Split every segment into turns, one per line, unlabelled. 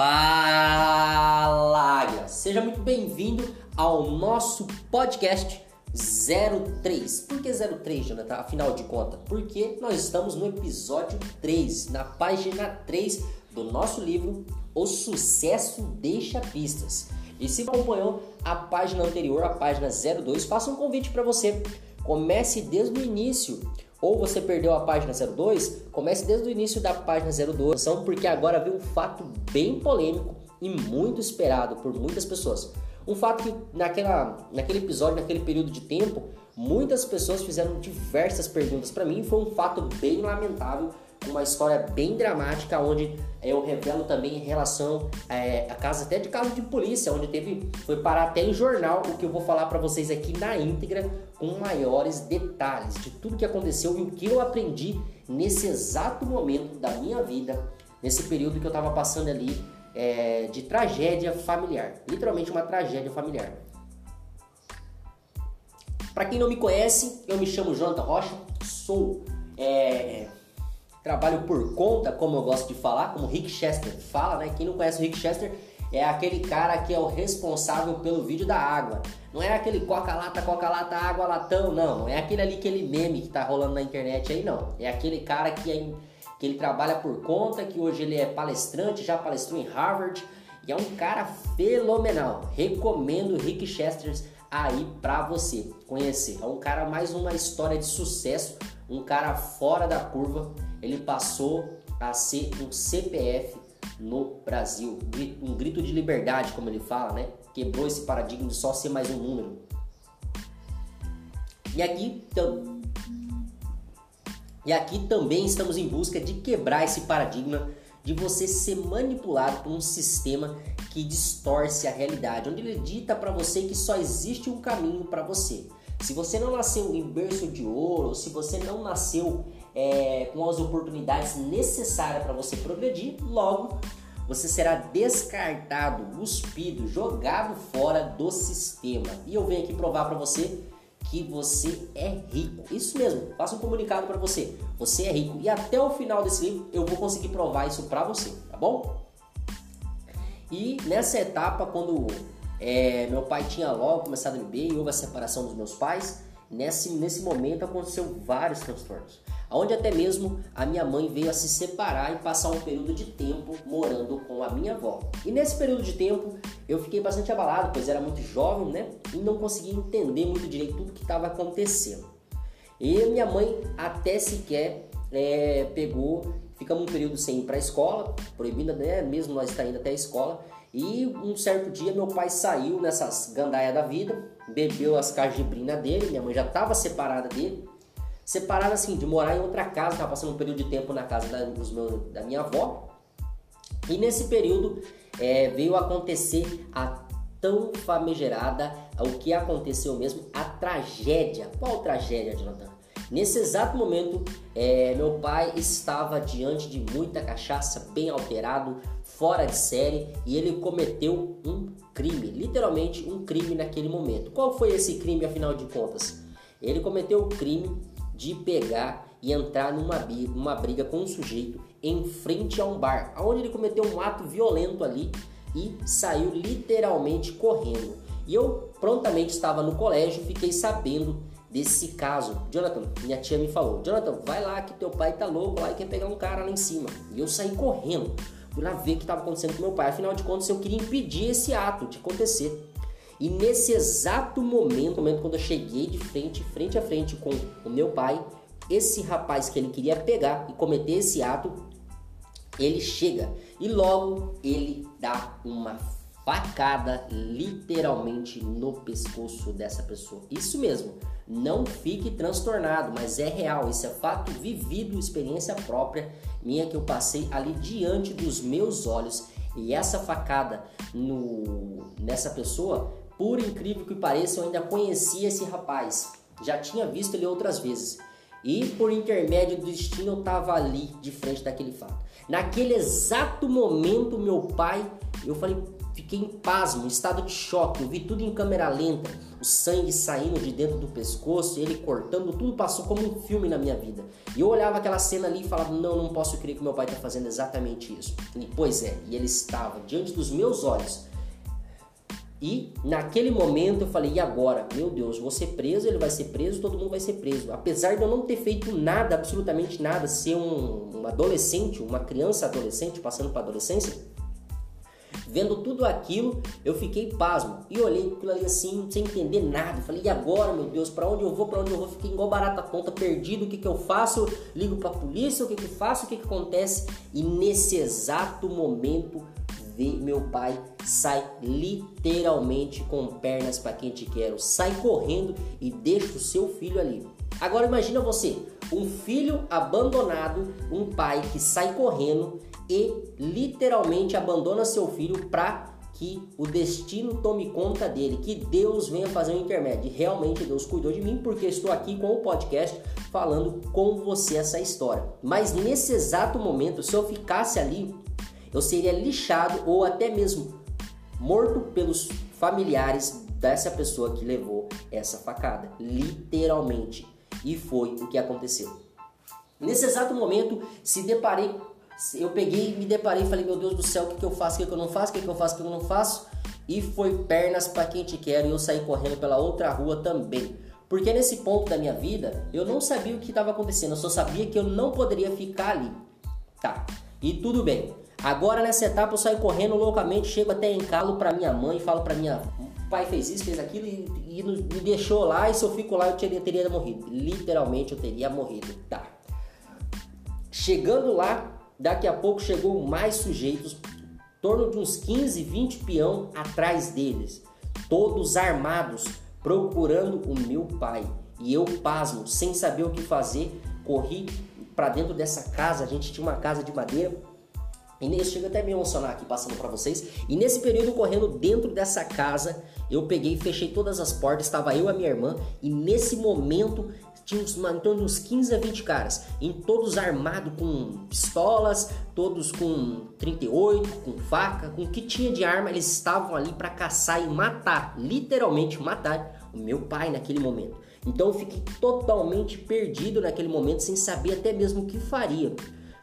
Fala, Águia! Seja muito bem-vindo ao nosso podcast 03. Por que 03, Jonathan? Afinal de contas, porque nós estamos no episódio 3, na página 3 do nosso livro O Sucesso Deixa Pistas. E se acompanhou a página anterior, a página 02, faça um convite para você. Comece desde o início ou você perdeu a página 02, comece desde o início da página 02, porque agora vem um fato bem polêmico e muito esperado por muitas pessoas. Um fato que naquela, naquele episódio, naquele período de tempo, muitas pessoas fizeram diversas perguntas para mim. Foi um fato bem lamentável, uma história bem dramática, onde eu revelo também em relação é, a casa até de caso de polícia, onde teve foi parar até em jornal o que eu vou falar para vocês aqui na íntegra com maiores detalhes de tudo que aconteceu e o que eu aprendi nesse exato momento da minha vida, nesse período que eu estava passando ali é, de tragédia familiar, literalmente uma tragédia familiar. Para quem não me conhece, eu me chamo Jonathan Rocha, sou é, trabalho por conta, como eu gosto de falar, como Rick Chester fala, né? Quem não conhece o Rick Chester é aquele cara que é o responsável pelo vídeo da água. Não é aquele coca-lata, coca-lata, água, latão, não. Não é aquele ali, aquele meme que tá rolando na internet aí, não. É aquele cara que, é, que ele trabalha por conta, que hoje ele é palestrante, já palestrou em Harvard. E é um cara fenomenal. Recomendo Rick Chester aí pra você conhecer. É um cara mais uma história de sucesso, um cara fora da curva. Ele passou a ser um CPF no Brasil. Um grito de liberdade, como ele fala, né? Quebrou esse paradigma de só ser mais um número. E aqui, então, e aqui também estamos em busca de quebrar esse paradigma de você ser manipulado por um sistema que distorce a realidade, onde ele dita para você que só existe um caminho para você. Se você não nasceu em berço de ouro, se você não nasceu é, com as oportunidades necessárias para você progredir, logo você será descartado, cuspido, jogado fora do sistema. E eu venho aqui provar para você que você é rico. Isso mesmo, faço um comunicado para você. Você é rico. E até o final desse livro eu vou conseguir provar isso para você, tá bom? E nessa etapa, quando é, meu pai tinha logo começado a beber e houve a separação dos meus pais, nesse, nesse momento aconteceu vários transtornos onde até mesmo a minha mãe veio a se separar e passar um período de tempo morando com a minha avó. E nesse período de tempo eu fiquei bastante abalado, pois era muito jovem, né? E não conseguia entender muito direito tudo que estava acontecendo. E minha mãe até sequer é, pegou, ficamos um período sem ir para a escola, proibida, né? Mesmo nós estar indo até a escola. E um certo dia meu pai saiu nessas gandaias da vida, bebeu as cajibrina dele, minha mãe já estava separada dele, separado assim, de morar em outra casa, estava passando um período de tempo na casa da, meus, da minha avó. E nesse período é, veio acontecer a tão famigerada, o que aconteceu mesmo, a tragédia. Qual tragédia, Jonathan? Nesse exato momento, é, meu pai estava diante de muita cachaça, bem alterado, fora de série, e ele cometeu um crime, literalmente um crime naquele momento. Qual foi esse crime, afinal de contas? Ele cometeu o crime de pegar e entrar numa, numa briga com um sujeito em frente a um bar, onde ele cometeu um ato violento ali e saiu literalmente correndo. E eu prontamente estava no colégio, fiquei sabendo desse caso. Jonathan, minha tia me falou: Jonathan, vai lá que teu pai tá louco lá e quer pegar um cara lá em cima. E eu saí correndo, fui lá ver o que estava acontecendo com meu pai. Afinal de contas, eu queria impedir esse ato de acontecer. E nesse exato momento, momento quando eu cheguei de frente, frente a frente com o meu pai, esse rapaz que ele queria pegar e cometer esse ato, ele chega e logo ele dá uma facada literalmente no pescoço dessa pessoa. Isso mesmo, não fique transtornado, mas é real, isso é fato vivido, experiência própria minha que eu passei ali diante dos meus olhos. E essa facada no, nessa pessoa por incrível que pareça, eu ainda conhecia esse rapaz. Já tinha visto ele outras vezes. E por intermédio do destino eu estava ali de frente daquele fato. Naquele exato momento, meu pai, eu falei, fiquei em pasmo, em estado de choque. Eu vi tudo em câmera lenta, o sangue saindo de dentro do pescoço, ele cortando, tudo passou como um filme na minha vida. E eu olhava aquela cena ali e falava: Não, não posso crer que meu pai está fazendo exatamente isso. E, pois é, e ele estava diante dos meus olhos e naquele momento eu falei: e agora? Meu Deus, vou ser preso, ele vai ser preso, todo mundo vai ser preso. Apesar de eu não ter feito nada, absolutamente nada, ser um, um adolescente, uma criança adolescente passando para adolescência, vendo tudo aquilo, eu fiquei pasmo e olhei aquilo ali assim, sem entender nada. Falei: e agora, meu Deus, para onde eu vou? Para onde eu vou? Fiquei igual barata tonta, perdido. O que, que eu faço? Ligo para a polícia? O que, que faço? O que, que acontece? E nesse exato momento vê meu pai sai literalmente com pernas para quem te quero, sai correndo e deixa o seu filho ali. Agora imagina você, um filho abandonado, um pai que sai correndo e literalmente abandona seu filho para que o destino tome conta dele, que Deus venha fazer um intermédio. Realmente Deus cuidou de mim porque estou aqui com o podcast falando com você essa história. Mas nesse exato momento, se eu ficasse ali, eu seria lixado ou até mesmo morto pelos familiares dessa pessoa que levou essa facada, literalmente. E foi o que aconteceu. Nesse exato momento, se deparei, eu peguei, me deparei e falei: Meu Deus do céu, o que, que eu faço, o que, que eu não faço, o que, que eu faço, o que eu não faço. E foi pernas para quem te quer e eu saí correndo pela outra rua também. Porque nesse ponto da minha vida, eu não sabia o que estava acontecendo, eu só sabia que eu não poderia ficar ali. Tá, e tudo bem. Agora nessa etapa eu saio correndo loucamente, chego até em calo para minha mãe, falo para minha pai fez isso, fez aquilo e, e, me deixou lá e se eu fico lá eu teria, teria morrido. Literalmente eu teria morrido. Tá. Chegando lá, daqui a pouco chegou mais sujeitos, torno de uns 15, 20 peão atrás deles, todos armados, procurando o meu pai. E eu pasmo, sem saber o que fazer, corri para dentro dessa casa. A gente tinha uma casa de madeira e nesse, chega até me emocionar aqui passando para vocês. E nesse período correndo dentro dessa casa, eu peguei e fechei todas as portas, estava eu e a minha irmã, e nesse momento tinha uns, em torno de uns 15 a 20 caras, em todos armados com pistolas, todos com 38, com faca, com o que tinha de arma, eles estavam ali para caçar e matar, literalmente matar o meu pai naquele momento. Então eu fiquei totalmente perdido naquele momento, sem saber até mesmo o que faria.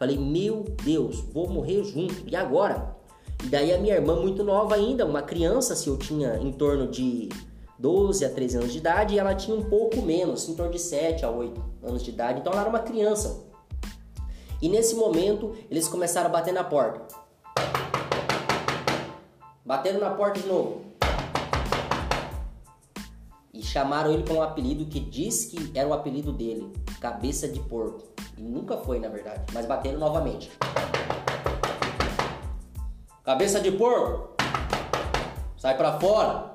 Falei, meu Deus, vou morrer junto. E agora? E daí a minha irmã, muito nova ainda, uma criança, se eu tinha em torno de 12 a 13 anos de idade, e ela tinha um pouco menos, em torno de 7 a 8 anos de idade. Então ela era uma criança. E nesse momento, eles começaram a bater na porta. Bateram na porta de novo. E chamaram ele com um apelido que diz que era o apelido dele, cabeça de porco. E nunca foi, na verdade. Mas bateram novamente. Cabeça de porco! Sai para fora!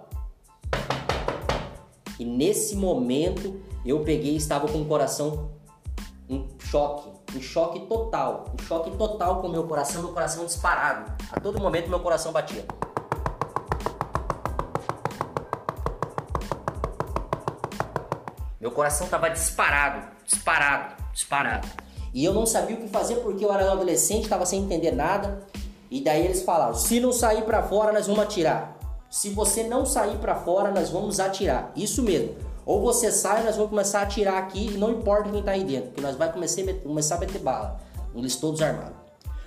E nesse momento eu peguei e estava com o coração em choque, em choque total, em choque total com o meu coração, meu coração disparado. A todo momento meu coração batia. Meu coração estava disparado, disparado disparado. E eu não sabia o que fazer porque eu era adolescente, estava sem entender nada. E daí eles falaram: se não sair para fora, nós vamos atirar. Se você não sair para fora, nós vamos atirar. Isso mesmo. Ou você sai, nós vamos começar a atirar aqui e não importa quem tá aí dentro, porque nós vai começar a meter, começar a meter bala. Eles todos armados.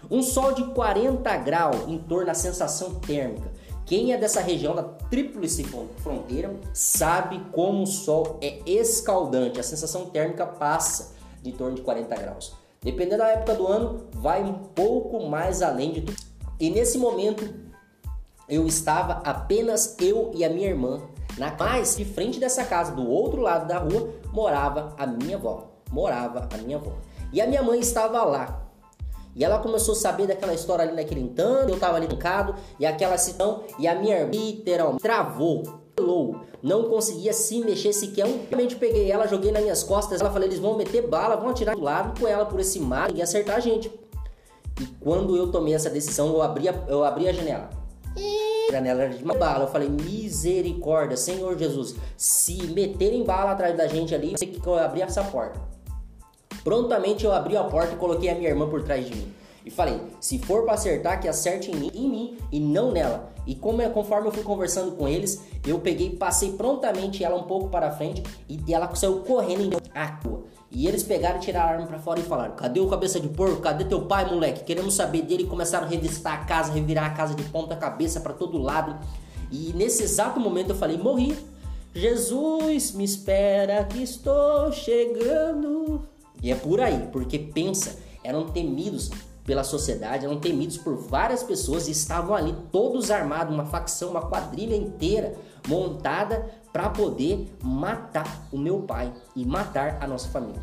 Um sol de 40 graus em torno da sensação térmica. Quem é dessa região da tríplice fronteira sabe como o sol é escaldante. A sensação térmica passa de torno de 40 graus. Dependendo da época do ano, vai um pouco mais além de tudo. E nesse momento, eu estava apenas eu e a minha irmã. Na mais de frente dessa casa, do outro lado da rua, morava a minha avó. Morava a minha avó. E a minha mãe estava lá. E ela começou a saber daquela história ali naquele entanto, eu estava ali trancado, e aquela situação, e a minha irmã literalmente travou não conseguia se mexer sequer. Eu realmente peguei ela, joguei nas minhas costas. Ela falei: eles vão meter bala, vão atirar do lado com ela por esse mar e acertar a gente. E quando eu tomei essa decisão, eu abri a, eu abri a janela. A janela era de bala. Eu falei: misericórdia, Senhor Jesus, se meterem bala atrás da gente ali, eu sei que eu abri essa porta. Prontamente eu abri a porta e coloquei a minha irmã por trás de mim. E falei: se for para acertar, que acerte em mim, em mim e não nela. E como é, conforme eu fui conversando com eles, eu peguei, passei prontamente ela um pouco para frente e ela saiu correndo em água. E eles pegaram, tiraram a arma para fora e falaram: Cadê o cabeça de porco? Cadê teu pai, moleque? Queremos saber dele. E começaram a revistar a casa, revirar a casa de ponta cabeça para todo lado. E nesse exato momento eu falei: Morri. Jesus, me espera que estou chegando. E é por aí, porque pensa, eram temidos pela sociedade, eram temidos por várias pessoas e estavam ali todos armados, uma facção, uma quadrilha inteira montada para poder matar o meu pai e matar a nossa família.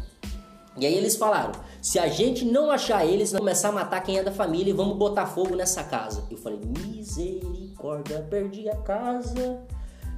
E aí eles falaram: se a gente não achar eles, vamos começar a matar quem é da família e vamos botar fogo nessa casa. Eu falei: misericórdia, perdi a casa,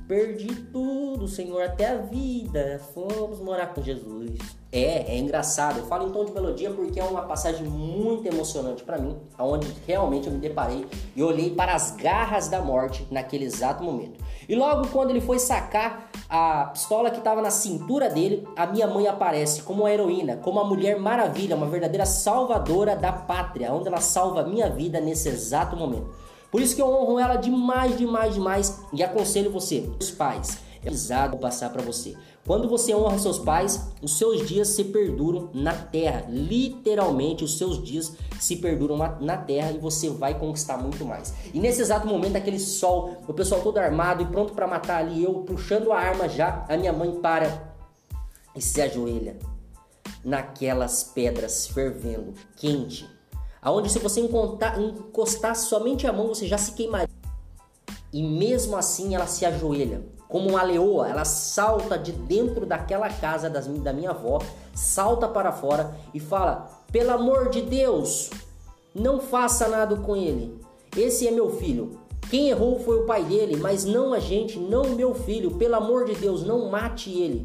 perdi tudo, Senhor, até a vida. Fomos morar com Jesus. É, é engraçado. Eu falo em tom de melodia porque é uma passagem muito emocionante para mim, onde realmente eu me deparei e olhei para as garras da morte naquele exato momento. E logo quando ele foi sacar a pistola que estava na cintura dele, a minha mãe aparece como uma heroína, como uma mulher maravilha, uma verdadeira salvadora da pátria, onde ela salva a minha vida nesse exato momento. Por isso que eu honro ela demais, demais, demais e aconselho você, os pais, vou passar para você. Quando você honra seus pais, os seus dias se perduram na terra. Literalmente, os seus dias se perduram na terra e você vai conquistar muito mais. E nesse exato momento, aquele sol, o pessoal todo armado e pronto para matar ali, eu puxando a arma já, a minha mãe para e se ajoelha naquelas pedras fervendo, quente, aonde se você encostar somente a mão, você já se queimaria. E mesmo assim ela se ajoelha como uma leoa, ela salta de dentro daquela casa das, da minha avó, salta para fora e fala: pelo amor de Deus, não faça nada com ele. Esse é meu filho. Quem errou foi o pai dele, mas não a gente, não meu filho. Pelo amor de Deus, não mate ele.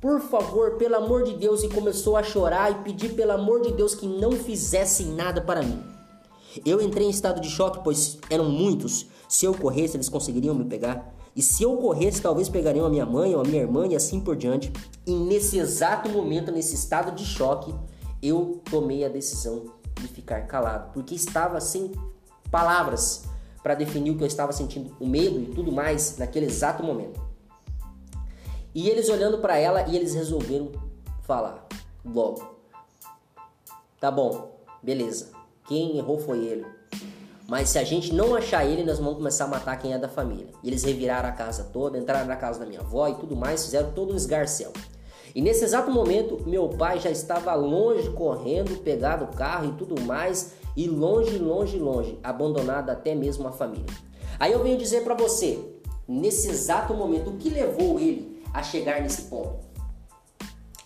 Por favor, pelo amor de Deus, e começou a chorar e pedir pelo amor de Deus que não fizessem nada para mim. Eu entrei em estado de choque, pois eram muitos. Se eu corresse, eles conseguiriam me pegar. E se eu corresse, talvez pegariam a minha mãe ou a minha irmã e assim por diante. E nesse exato momento, nesse estado de choque, eu tomei a decisão de ficar calado, porque estava sem palavras para definir o que eu estava sentindo, o medo e tudo mais naquele exato momento. E eles olhando para ela e eles resolveram falar logo. Tá bom, beleza. Quem errou foi ele. Mas se a gente não achar ele, nós vamos começar a matar quem é da família. E eles reviraram a casa toda, entraram na casa da minha avó e tudo mais, fizeram todo um esgarcel. E nesse exato momento, meu pai já estava longe, correndo, pegado o carro e tudo mais, e longe, longe, longe, abandonado até mesmo a família. Aí eu venho dizer para você, nesse exato momento, o que levou ele a chegar nesse ponto?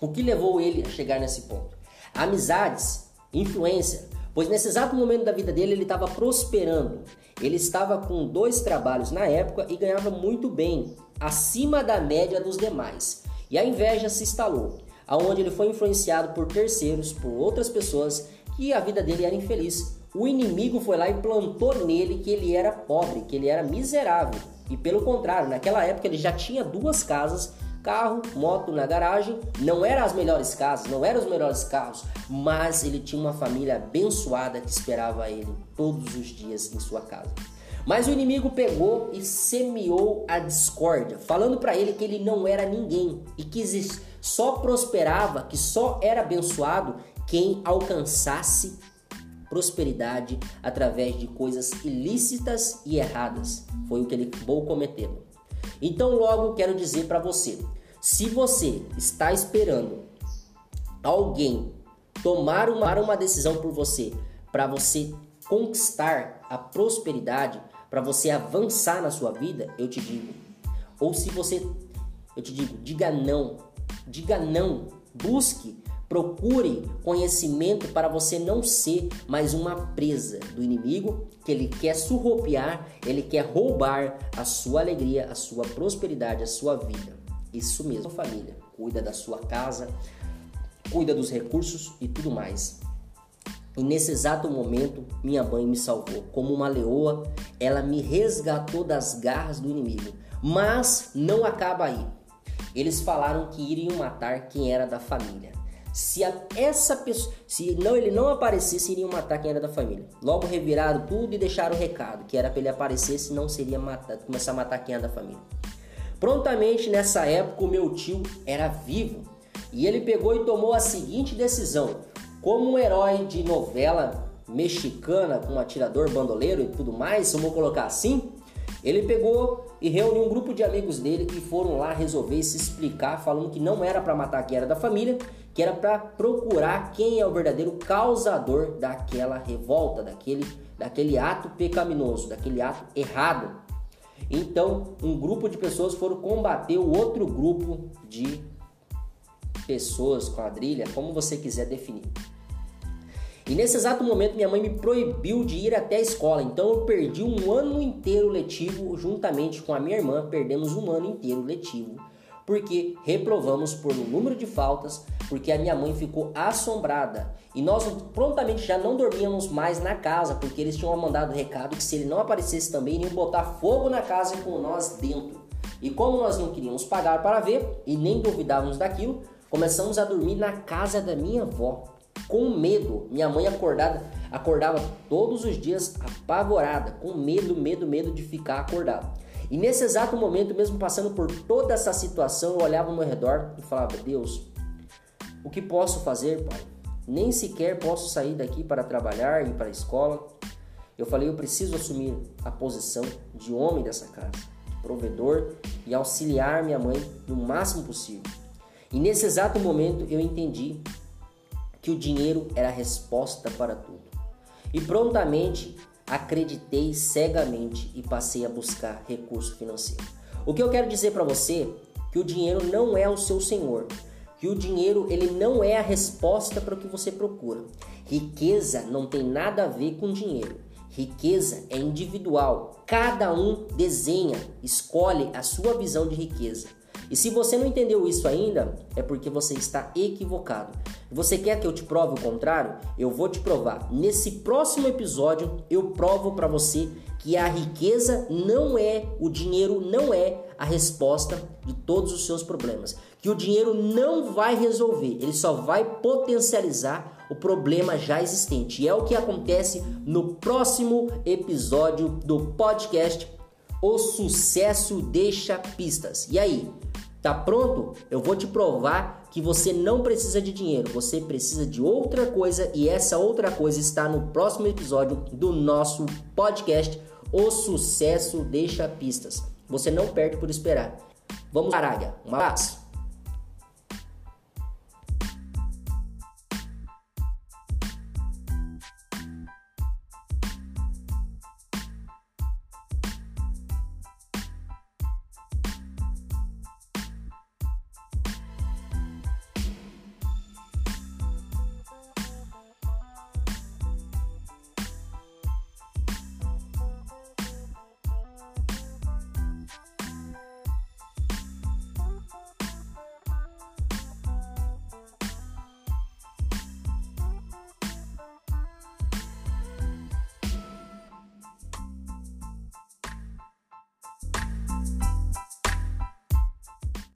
O que levou ele a chegar nesse ponto? Amizades, influência, Pois nesse exato momento da vida dele ele estava prosperando. Ele estava com dois trabalhos na época e ganhava muito bem, acima da média dos demais. E a inveja se instalou, aonde ele foi influenciado por terceiros, por outras pessoas, que a vida dele era infeliz. O inimigo foi lá e plantou nele que ele era pobre, que ele era miserável. E pelo contrário, naquela época ele já tinha duas casas carro, moto na garagem, não eram as melhores casas, não eram os melhores carros, mas ele tinha uma família abençoada que esperava ele todos os dias em sua casa. Mas o inimigo pegou e semeou a discórdia, falando para ele que ele não era ninguém e que só prosperava, que só era abençoado quem alcançasse prosperidade através de coisas ilícitas e erradas. Foi o que ele acabou cometendo. Então, logo quero dizer para você: se você está esperando alguém tomar uma, uma decisão por você para você conquistar a prosperidade, para você avançar na sua vida, eu te digo. Ou se você, eu te digo, diga não. Diga não. Busque Procure conhecimento para você não ser mais uma presa do inimigo que ele quer surrupiar, ele quer roubar a sua alegria, a sua prosperidade, a sua vida. Isso mesmo, família. Cuida da sua casa, cuida dos recursos e tudo mais. E nesse exato momento, minha mãe me salvou. Como uma leoa, ela me resgatou das garras do inimigo. Mas não acaba aí. Eles falaram que iriam matar quem era da família. Se a, essa pessoa, se não ele não aparecesse, iriam matar quem era da família. Logo reviraram tudo e deixaram o recado, que era para ele aparecer, senão seria começar a matar quem era da família. Prontamente nessa época o meu tio era vivo e ele pegou e tomou a seguinte decisão: como um herói de novela mexicana com um atirador bandoleiro e tudo mais, vamos colocar assim, ele pegou e reuniu um grupo de amigos dele que foram lá resolver se explicar, falando que não era para matar quem era da família, que era para procurar quem é o verdadeiro causador daquela revolta, daquele, daquele ato pecaminoso, daquele ato errado. Então, um grupo de pessoas foram combater o outro grupo de pessoas, quadrilha, como você quiser definir. E nesse exato momento minha mãe me proibiu de ir até a escola, então eu perdi um ano inteiro letivo juntamente com a minha irmã, perdemos um ano inteiro letivo, porque reprovamos por um número de faltas, porque a minha mãe ficou assombrada. E nós prontamente já não dormíamos mais na casa, porque eles tinham mandado recado que se ele não aparecesse também, iriam botar fogo na casa com nós dentro. E como nós não queríamos pagar para ver e nem duvidávamos daquilo, começamos a dormir na casa da minha avó com medo. Minha mãe acordada, acordava todos os dias apavorada, com medo, medo, medo de ficar acordada. E nesse exato momento, mesmo passando por toda essa situação, eu olhava ao meu redor e falava: Deus, o que posso fazer, Pai? Nem sequer posso sair daqui para trabalhar e para a escola. Eu falei: eu preciso assumir a posição de homem dessa casa, provedor e auxiliar minha mãe no máximo possível. E nesse exato momento eu entendi que o dinheiro era a resposta para tudo. E prontamente acreditei cegamente e passei a buscar recurso financeiro. O que eu quero dizer para você que o dinheiro não é o seu senhor, que o dinheiro ele não é a resposta para o que você procura. Riqueza não tem nada a ver com dinheiro. Riqueza é individual. Cada um desenha, escolhe a sua visão de riqueza. E se você não entendeu isso ainda, é porque você está equivocado. Você quer que eu te prove o contrário? Eu vou te provar. Nesse próximo episódio, eu provo para você que a riqueza não é, o dinheiro não é a resposta de todos os seus problemas. Que o dinheiro não vai resolver, ele só vai potencializar o problema já existente. E é o que acontece no próximo episódio do podcast O Sucesso Deixa Pistas. E aí, Tá pronto? Eu vou te provar que você não precisa de dinheiro, você precisa de outra coisa e essa outra coisa está no próximo episódio do nosso podcast O Sucesso Deixa Pistas. Você não perde por esperar. Vamos, Aráguia. Um abraço.